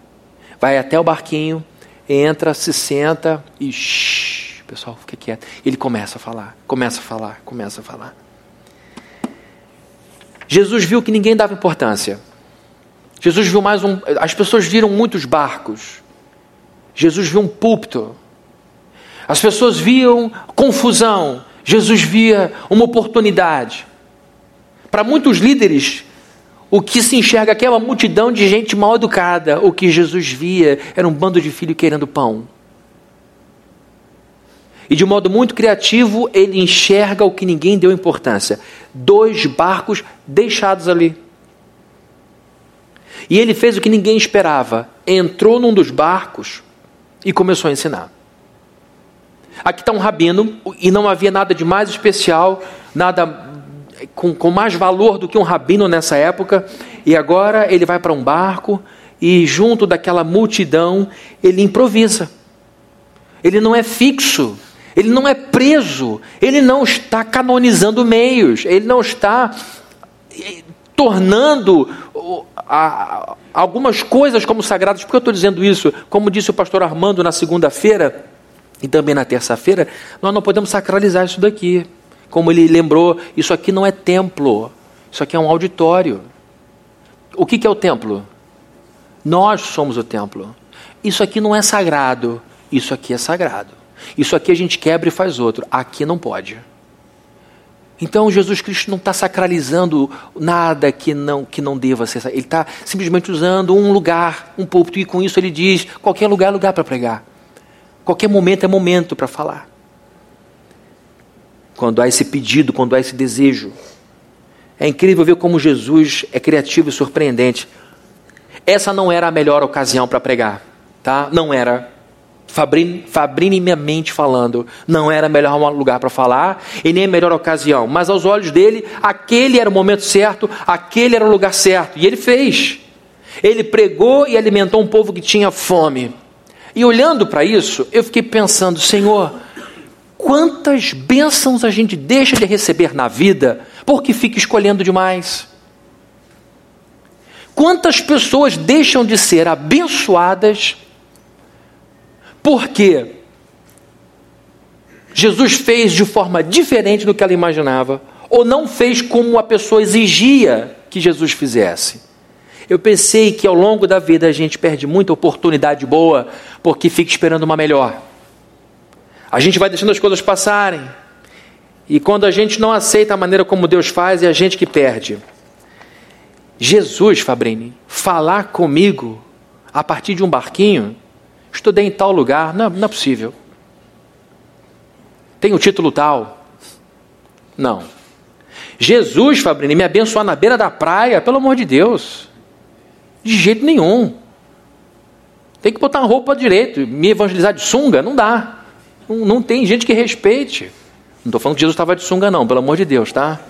vai até o barquinho, entra, se senta e shh, pessoal, fica quieto. Ele começa a falar, começa a falar, começa a falar. Jesus viu que ninguém dava importância. Jesus viu mais um. As pessoas viram muitos barcos. Jesus viu um púlpito. As pessoas viam confusão. Jesus via uma oportunidade. Para muitos líderes, o que se enxerga aqui é uma multidão de gente mal educada. O que Jesus via era um bando de filhos querendo pão. E de modo muito criativo, ele enxerga o que ninguém deu importância: dois barcos deixados ali. E ele fez o que ninguém esperava: entrou num dos barcos e começou a ensinar. Aqui está um rabino, e não havia nada de mais especial, nada com, com mais valor do que um rabino nessa época, e agora ele vai para um barco e, junto daquela multidão, ele improvisa. Ele não é fixo, ele não é preso, ele não está canonizando meios, ele não está eh, tornando algumas coisas como sagradas. Por que eu estou dizendo isso? Como disse o pastor Armando na segunda-feira e também na terça-feira, nós não podemos sacralizar isso daqui. Como ele lembrou, isso aqui não é templo, isso aqui é um auditório. O que, que é o templo? Nós somos o templo. Isso aqui não é sagrado, isso aqui é sagrado. Isso aqui a gente quebra e faz outro. Aqui não pode. Então Jesus Cristo não está sacralizando nada que não, que não deva ser. Ele está simplesmente usando um lugar, um púlpito, e com isso ele diz: qualquer lugar é lugar para pregar. Qualquer momento é momento para falar quando há esse pedido, quando há esse desejo. É incrível ver como Jesus é criativo e surpreendente. Essa não era a melhor ocasião para pregar, tá? Não era. Fabrini, minha mente falando, não era melhor lugar para falar e nem a melhor ocasião, mas aos olhos dele, aquele era o momento certo, aquele era o lugar certo, e ele fez. Ele pregou e alimentou um povo que tinha fome. E olhando para isso, eu fiquei pensando, Senhor, Quantas bênçãos a gente deixa de receber na vida porque fica escolhendo demais? Quantas pessoas deixam de ser abençoadas porque Jesus fez de forma diferente do que ela imaginava, ou não fez como a pessoa exigia que Jesus fizesse? Eu pensei que ao longo da vida a gente perde muita oportunidade boa porque fica esperando uma melhor. A gente vai deixando as coisas passarem. E quando a gente não aceita a maneira como Deus faz, é a gente que perde. Jesus, Fabrini, falar comigo a partir de um barquinho, estudei em tal lugar, não, não é possível. Tem o título tal. Não. Jesus, Fabrini, me abençoar na beira da praia, pelo amor de Deus. De jeito nenhum. Tem que botar uma roupa direito, me evangelizar de sunga, não dá. Não, não tem gente que respeite. Não estou falando que Jesus estava de sunga, não, pelo amor de Deus, tá?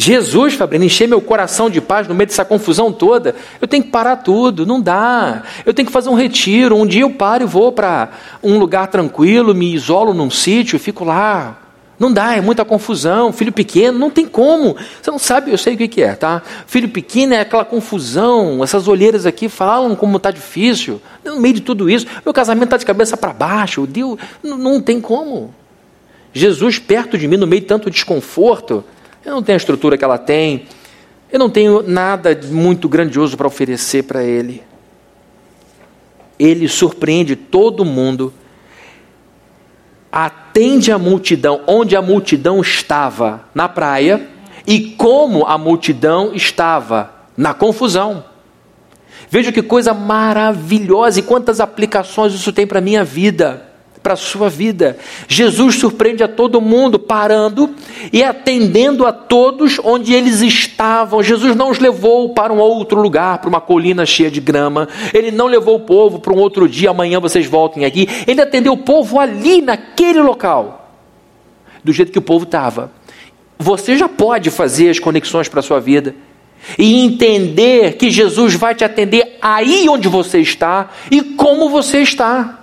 Jesus, Fabrina, encher meu coração de paz no meio dessa confusão toda, eu tenho que parar tudo, não dá. Eu tenho que fazer um retiro. Um dia eu paro e vou para um lugar tranquilo, me isolo num sítio, fico lá Não dá, é muita confusão. Filho pequeno, não tem como. Você não sabe, eu sei o que é, tá? Filho pequeno é aquela confusão. Essas olheiras aqui falam como está difícil. No meio de tudo isso, meu casamento está de cabeça para baixo. Deus, não, não tem como. Jesus perto de mim, no meio de tanto desconforto, eu não tenho a estrutura que ela tem. Eu não tenho nada muito grandioso para oferecer para Ele. Ele surpreende todo mundo atende a multidão onde a multidão estava na praia e como a multidão estava na confusão. Veja que coisa maravilhosa e quantas aplicações isso tem para a minha vida para a sua vida. Jesus surpreende a todo mundo, parando e atendendo a todos onde eles estavam. Jesus não os levou para um outro lugar, para uma colina cheia de grama. Ele não levou o povo para um outro dia, amanhã vocês voltem aqui. Ele atendeu o povo ali, naquele local, do jeito que o povo estava. Você já pode fazer as conexões para a sua vida e entender que Jesus vai te atender aí onde você está e como você está.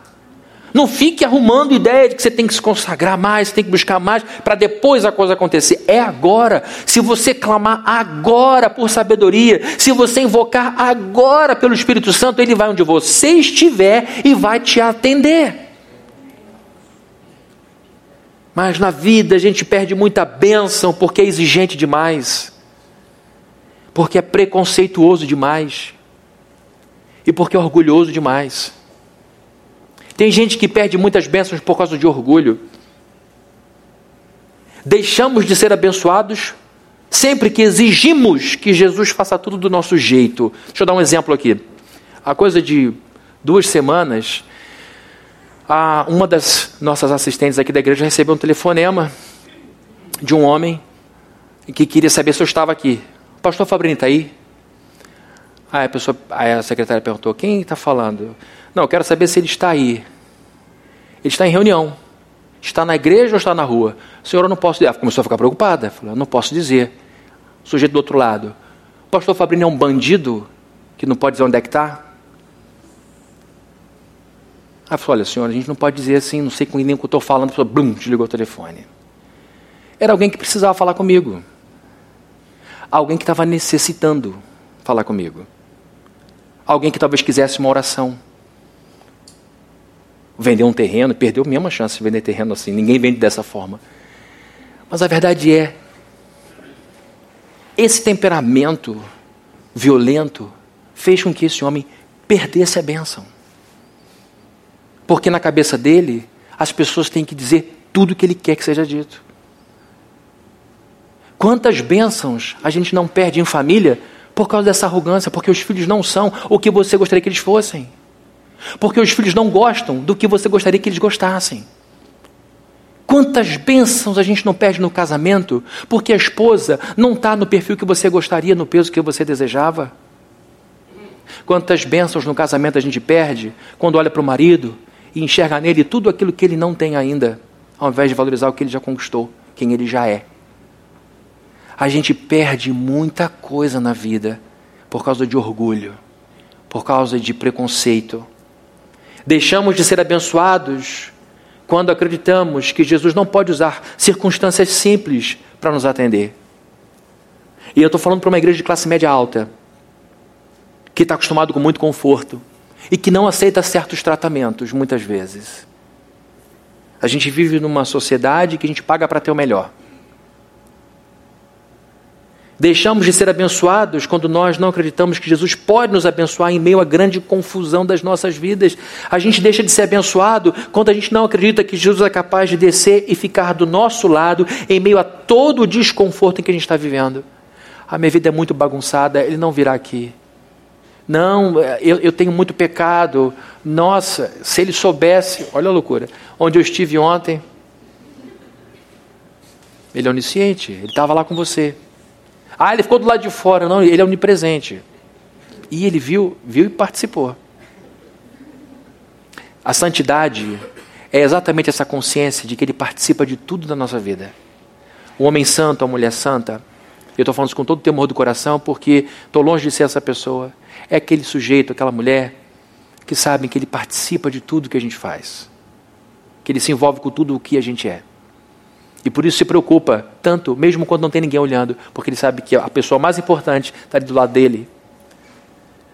Não fique arrumando ideia de que você tem que se consagrar mais, tem que buscar mais, para depois a coisa acontecer. É agora. Se você clamar agora por sabedoria, se você invocar agora pelo Espírito Santo, ele vai onde você estiver e vai te atender. Mas na vida a gente perde muita bênção porque é exigente demais, porque é preconceituoso demais e porque é orgulhoso demais. Tem gente que perde muitas bênçãos por causa de orgulho. Deixamos de ser abençoados sempre que exigimos que Jesus faça tudo do nosso jeito. Deixa eu dar um exemplo aqui. A coisa de duas semanas, a, uma das nossas assistentes aqui da igreja recebeu um telefonema de um homem que queria saber se eu estava aqui. Pastor Fabrini está aí? Aí a, pessoa, aí a secretária perguntou: quem está falando? Não, eu quero saber se ele está aí. Ele está em reunião. Está na igreja ou está na rua? Senhor, eu não posso dizer. Ela começou a ficar preocupada. Falou, eu não posso dizer. O sujeito do outro lado. O pastor Fabrini é um bandido que não pode dizer onde é que está? Ela falou, olha, senhor, a gente não pode dizer assim, não sei com nem o que eu estou falando. A pessoa, blum, desligou o telefone. Era alguém que precisava falar comigo. Alguém que estava necessitando falar comigo. Alguém que talvez quisesse uma oração vender um terreno, perdeu a mesma chance de vender terreno assim. Ninguém vende dessa forma. Mas a verdade é, esse temperamento violento fez com que esse homem perdesse a bênção. Porque na cabeça dele, as pessoas têm que dizer tudo o que ele quer que seja dito. Quantas bênçãos a gente não perde em família por causa dessa arrogância, porque os filhos não são o que você gostaria que eles fossem. Porque os filhos não gostam do que você gostaria que eles gostassem. Quantas bênçãos a gente não perde no casamento porque a esposa não está no perfil que você gostaria, no peso que você desejava? Quantas bênçãos no casamento a gente perde quando olha para o marido e enxerga nele tudo aquilo que ele não tem ainda, ao invés de valorizar o que ele já conquistou, quem ele já é? A gente perde muita coisa na vida por causa de orgulho, por causa de preconceito Deixamos de ser abençoados quando acreditamos que Jesus não pode usar circunstâncias simples para nos atender. E eu estou falando para uma igreja de classe média alta, que está acostumado com muito conforto e que não aceita certos tratamentos, muitas vezes. A gente vive numa sociedade que a gente paga para ter o melhor. Deixamos de ser abençoados quando nós não acreditamos que Jesus pode nos abençoar em meio à grande confusão das nossas vidas. A gente deixa de ser abençoado quando a gente não acredita que Jesus é capaz de descer e ficar do nosso lado em meio a todo o desconforto em que a gente está vivendo. A minha vida é muito bagunçada, ele não virá aqui. Não, eu, eu tenho muito pecado. Nossa, se ele soubesse, olha a loucura, onde eu estive ontem. Ele é onisciente, ele estava lá com você. Ah, ele ficou do lado de fora. Não, ele é onipresente. E ele viu, viu e participou. A santidade é exatamente essa consciência de que ele participa de tudo da nossa vida. O homem santo, a mulher santa, eu estou falando isso com todo o temor do coração porque estou longe de ser essa pessoa. É aquele sujeito, aquela mulher que sabem que ele participa de tudo que a gente faz, que ele se envolve com tudo o que a gente é. E por isso se preocupa tanto, mesmo quando não tem ninguém olhando, porque ele sabe que a pessoa mais importante está ali do lado dele.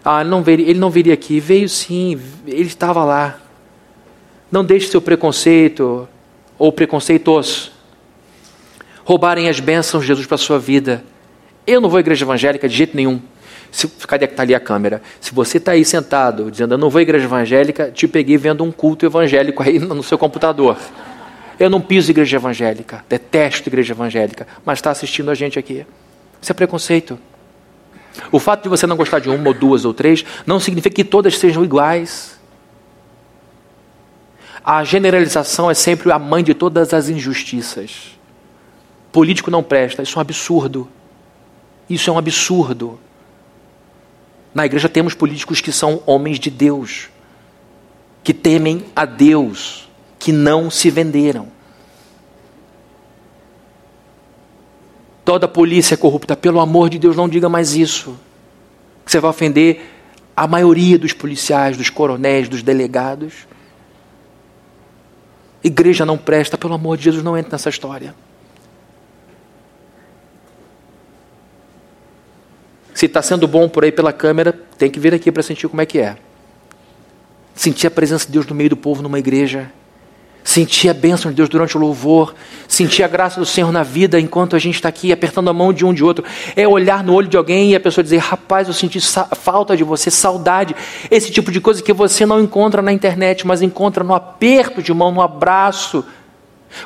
Ah, não veria, ele não viria aqui. Veio sim, ele estava lá. Não deixe seu preconceito ou preconceitos roubarem as bênçãos de Jesus para a sua vida. Eu não vou à igreja evangélica de jeito nenhum. Se, cadê que está ali a câmera? Se você está aí sentado dizendo, eu não vou à igreja evangélica, te peguei vendo um culto evangélico aí no seu computador. Eu não piso igreja evangélica, detesto igreja evangélica, mas está assistindo a gente aqui. Isso é preconceito. O fato de você não gostar de uma ou duas ou três não significa que todas sejam iguais. A generalização é sempre a mãe de todas as injustiças. Político não presta, isso é um absurdo. Isso é um absurdo. Na igreja temos políticos que são homens de Deus, que temem a Deus, que não se venderam. Toda polícia é corrupta, pelo amor de Deus, não diga mais isso. Você vai ofender a maioria dos policiais, dos coronéis, dos delegados. Igreja não presta, pelo amor de Jesus, não entre nessa história. Se está sendo bom por aí pela câmera, tem que vir aqui para sentir como é que é. Sentir a presença de Deus no meio do povo numa igreja. Sentir a bênção de Deus durante o louvor. Sentir a graça do Senhor na vida enquanto a gente está aqui apertando a mão de um de outro. É olhar no olho de alguém e a pessoa dizer: Rapaz, eu senti falta de você, saudade. Esse tipo de coisa que você não encontra na internet, mas encontra no aperto de mão, no abraço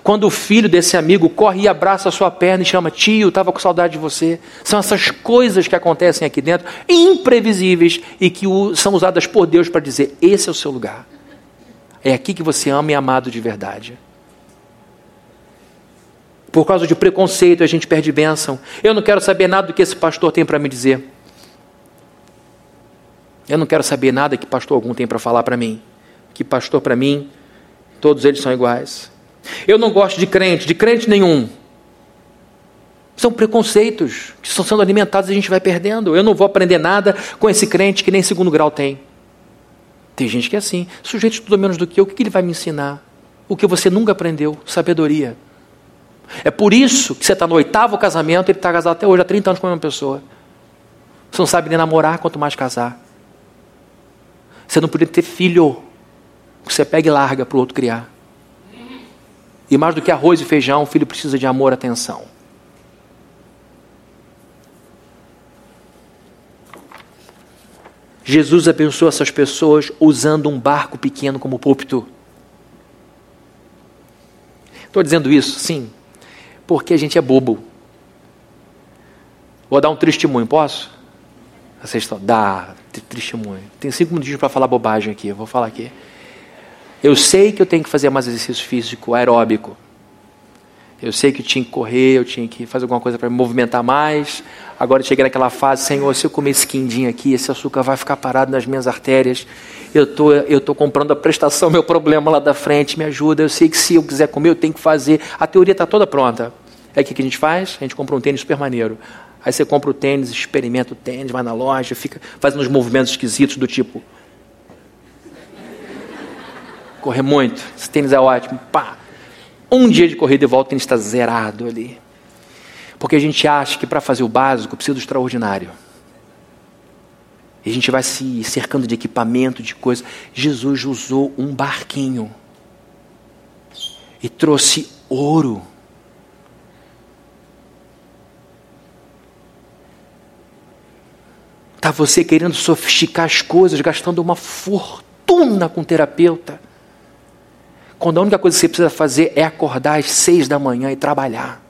quando o filho desse amigo corre e abraça a sua perna e chama, tio, estava com saudade de você. São essas coisas que acontecem aqui dentro, imprevisíveis, e que são usadas por Deus para dizer: esse é o seu lugar. É aqui que você ama e é amado de verdade. Por causa de preconceito, a gente perde bênção. Eu não quero saber nada do que esse pastor tem para me dizer. Eu não quero saber nada que pastor algum tem para falar para mim. Que pastor para mim, todos eles são iguais. Eu não gosto de crente, de crente nenhum. São preconceitos que estão sendo alimentados e a gente vai perdendo. Eu não vou aprender nada com esse crente que nem segundo grau tem. Tem gente que é assim. Sujeito estuda menos do que eu, o que ele vai me ensinar? O que você nunca aprendeu? Sabedoria. É por isso que você está no oitavo casamento e ele está casado até hoje, há 30 anos com a mesma pessoa. Você não sabe nem namorar, quanto mais casar. Você não podia ter filho. Você pega e larga para o outro criar. E mais do que arroz e feijão, o filho precisa de amor e atenção. Jesus abençoa essas pessoas usando um barco pequeno como púlpito. Estou dizendo isso, sim, porque a gente é bobo. Vou dar um testemunho, posso? Vocês estão. Dá, testemunho. Tem cinco minutos para falar bobagem aqui, eu vou falar aqui. Eu sei que eu tenho que fazer mais exercício físico aeróbico. Eu sei que eu tinha que correr, eu tinha que fazer alguma coisa para me movimentar mais. Agora eu cheguei naquela fase, Senhor, se eu comer esse quindim aqui, esse açúcar vai ficar parado nas minhas artérias. Eu tô, eu tô comprando a prestação, meu problema lá da frente, me ajuda. Eu sei que se eu quiser comer, eu tenho que fazer. A teoria está toda pronta. É o que a gente faz? A gente compra um tênis super maneiro. Aí você compra o tênis, experimenta o tênis, vai na loja, fica fazendo uns movimentos esquisitos do tipo correr muito, esse tênis é ótimo, pá. Um dia de corrida e volta, tênis está zerado ali. Porque a gente acha que para fazer o básico precisa do extraordinário. E a gente vai se cercando de equipamento, de coisa. Jesus usou um barquinho e trouxe ouro. Está você querendo sofisticar as coisas, gastando uma fortuna com terapeuta. Quando a única coisa que você precisa fazer é acordar às seis da manhã e trabalhar.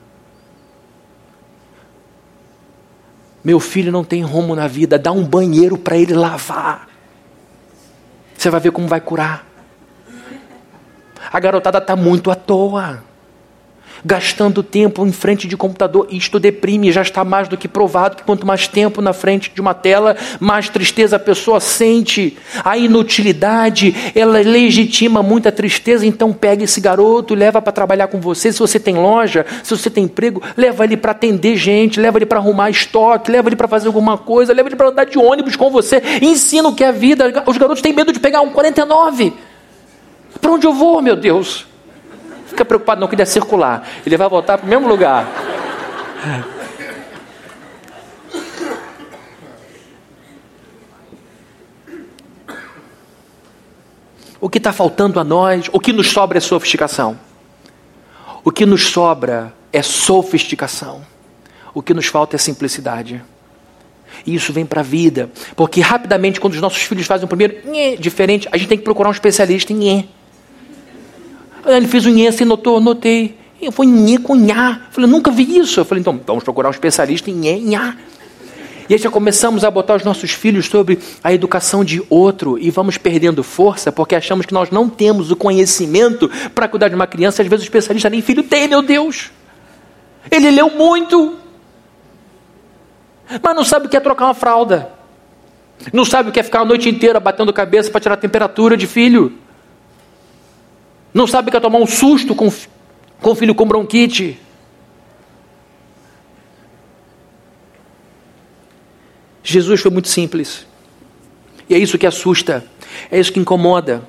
Meu filho não tem rumo na vida, dá um banheiro para ele lavar. Você vai ver como vai curar. A garotada está muito à toa gastando tempo em frente de computador. Isto deprime, já está mais do que provado que quanto mais tempo na frente de uma tela, mais tristeza a pessoa sente. A inutilidade, ela legitima muita tristeza, então pega esse garoto, leva para trabalhar com você. Se você tem loja, se você tem emprego, leva ele para atender gente, leva ele para arrumar estoque, leva ele para fazer alguma coisa, leva ele para andar de ônibus com você, ensina o que é vida. Os garotos têm medo de pegar um 49. Para onde eu vou, meu Deus? Fica preocupado não que ele é circular. Ele vai voltar para o mesmo lugar. O que está faltando a nós, o que nos sobra é sofisticação. O que nos sobra é sofisticação. O que nos falta é simplicidade. E isso vem para a vida. Porque rapidamente, quando os nossos filhos fazem o primeiro diferente, a gente tem que procurar um especialista em. Ele fez o nhê, você notou? Notei. Eu fui nhê com nhá. Falei, nunca vi isso. Eu falei, então vamos procurar um especialista em nhê, nhá. E aí já começamos a botar os nossos filhos sobre a educação de outro e vamos perdendo força porque achamos que nós não temos o conhecimento para cuidar de uma criança. Às vezes o especialista nem filho tem, meu Deus. Ele leu muito, mas não sabe o que é trocar uma fralda. Não sabe o que é ficar a noite inteira batendo cabeça para tirar a temperatura de filho. Não sabe o que é tomar um susto com, com filho com bronquite. Jesus foi muito simples. E é isso que assusta, é isso que incomoda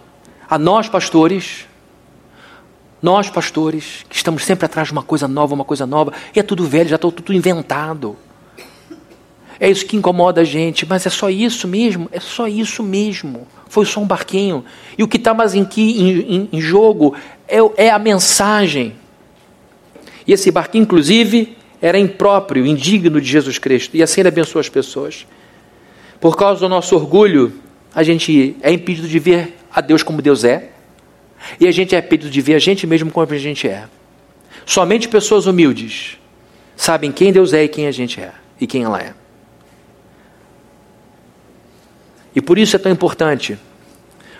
a nós pastores, nós pastores, que estamos sempre atrás de uma coisa nova, uma coisa nova, e é tudo velho, já está tudo inventado. É isso que incomoda a gente, mas é só isso mesmo, é só isso mesmo. Foi só um barquinho. E o que está mais em, em, em jogo é, é a mensagem. E esse barquinho, inclusive, era impróprio, indigno de Jesus Cristo, e assim ele abençoa as pessoas. Por causa do nosso orgulho, a gente é impedido de ver a Deus como Deus é, e a gente é impedido de ver a gente mesmo como a gente é. Somente pessoas humildes sabem quem Deus é e quem a gente é, e quem ela é. E por isso é tão importante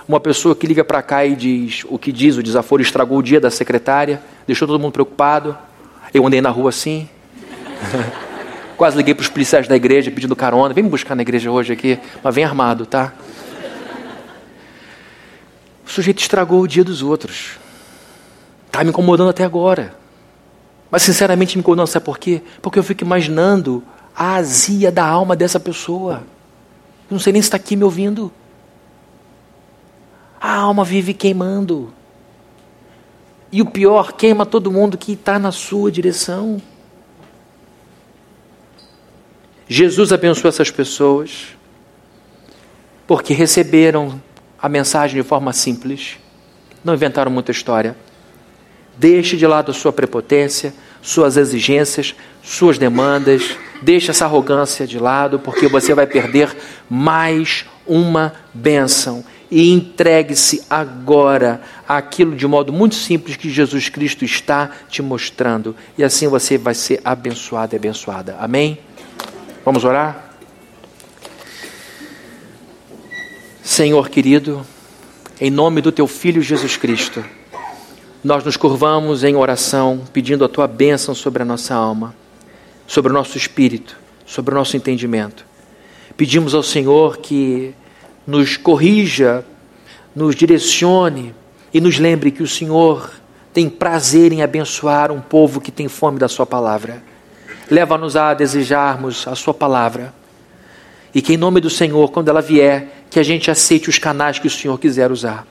uma pessoa que liga para cá e diz o que diz, o desaforo estragou o dia da secretária, deixou todo mundo preocupado. Eu andei na rua assim, [LAUGHS] Quase liguei para os policiais da igreja pedindo carona. Vem me buscar na igreja hoje aqui, mas vem armado, tá? O sujeito estragou o dia dos outros. Está me incomodando até agora. Mas sinceramente me incomodando, sabe por quê? Porque eu fico imaginando a azia da alma dessa pessoa. Não sei nem se está aqui me ouvindo. A alma vive queimando. E o pior, queima todo mundo que está na sua direção. Jesus abençoou essas pessoas porque receberam a mensagem de forma simples, não inventaram muita história. Deixe de lado a sua prepotência, suas exigências, suas demandas, deixe essa arrogância de lado, porque você vai perder mais uma bênção. E entregue-se agora àquilo de modo muito simples que Jesus Cristo está te mostrando. E assim você vai ser abençoado e abençoada. Amém? Vamos orar? Senhor querido, em nome do teu Filho Jesus Cristo, nós nos curvamos em oração, pedindo a tua bênção sobre a nossa alma, sobre o nosso espírito, sobre o nosso entendimento. Pedimos ao Senhor que nos corrija, nos direcione e nos lembre que o Senhor tem prazer em abençoar um povo que tem fome da Sua palavra. Leva-nos a desejarmos a Sua palavra. E que em nome do Senhor, quando ela vier, que a gente aceite os canais que o Senhor quiser usar.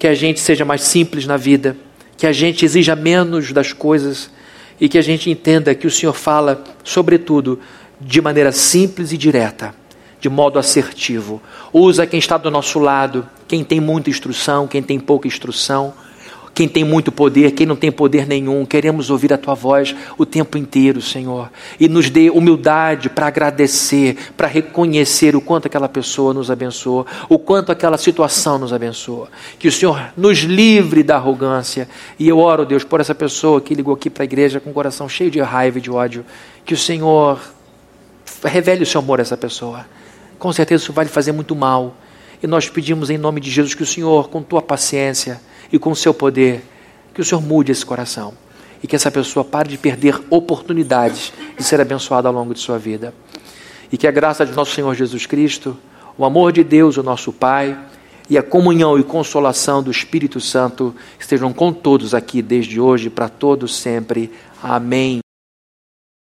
Que a gente seja mais simples na vida. Que a gente exija menos das coisas. E que a gente entenda que o Senhor fala, sobretudo, de maneira simples e direta, de modo assertivo. Usa quem está do nosso lado, quem tem muita instrução, quem tem pouca instrução quem tem muito poder, quem não tem poder nenhum. Queremos ouvir a tua voz o tempo inteiro, Senhor. E nos dê humildade para agradecer, para reconhecer o quanto aquela pessoa nos abençoou, o quanto aquela situação nos abençoa. Que o Senhor nos livre da arrogância. E eu oro, Deus, por essa pessoa que ligou aqui para a igreja com o coração cheio de raiva e de ódio. Que o Senhor revele o seu amor a essa pessoa. Com certeza isso vai lhe fazer muito mal. E nós pedimos em nome de Jesus que o Senhor, com tua paciência, e com o seu poder, que o Senhor mude esse coração e que essa pessoa pare de perder oportunidades de ser abençoada ao longo de sua vida. E que a graça de nosso Senhor Jesus Cristo, o amor de Deus, o nosso Pai, e a comunhão e consolação do Espírito Santo estejam com todos aqui desde hoje para todos sempre. Amém.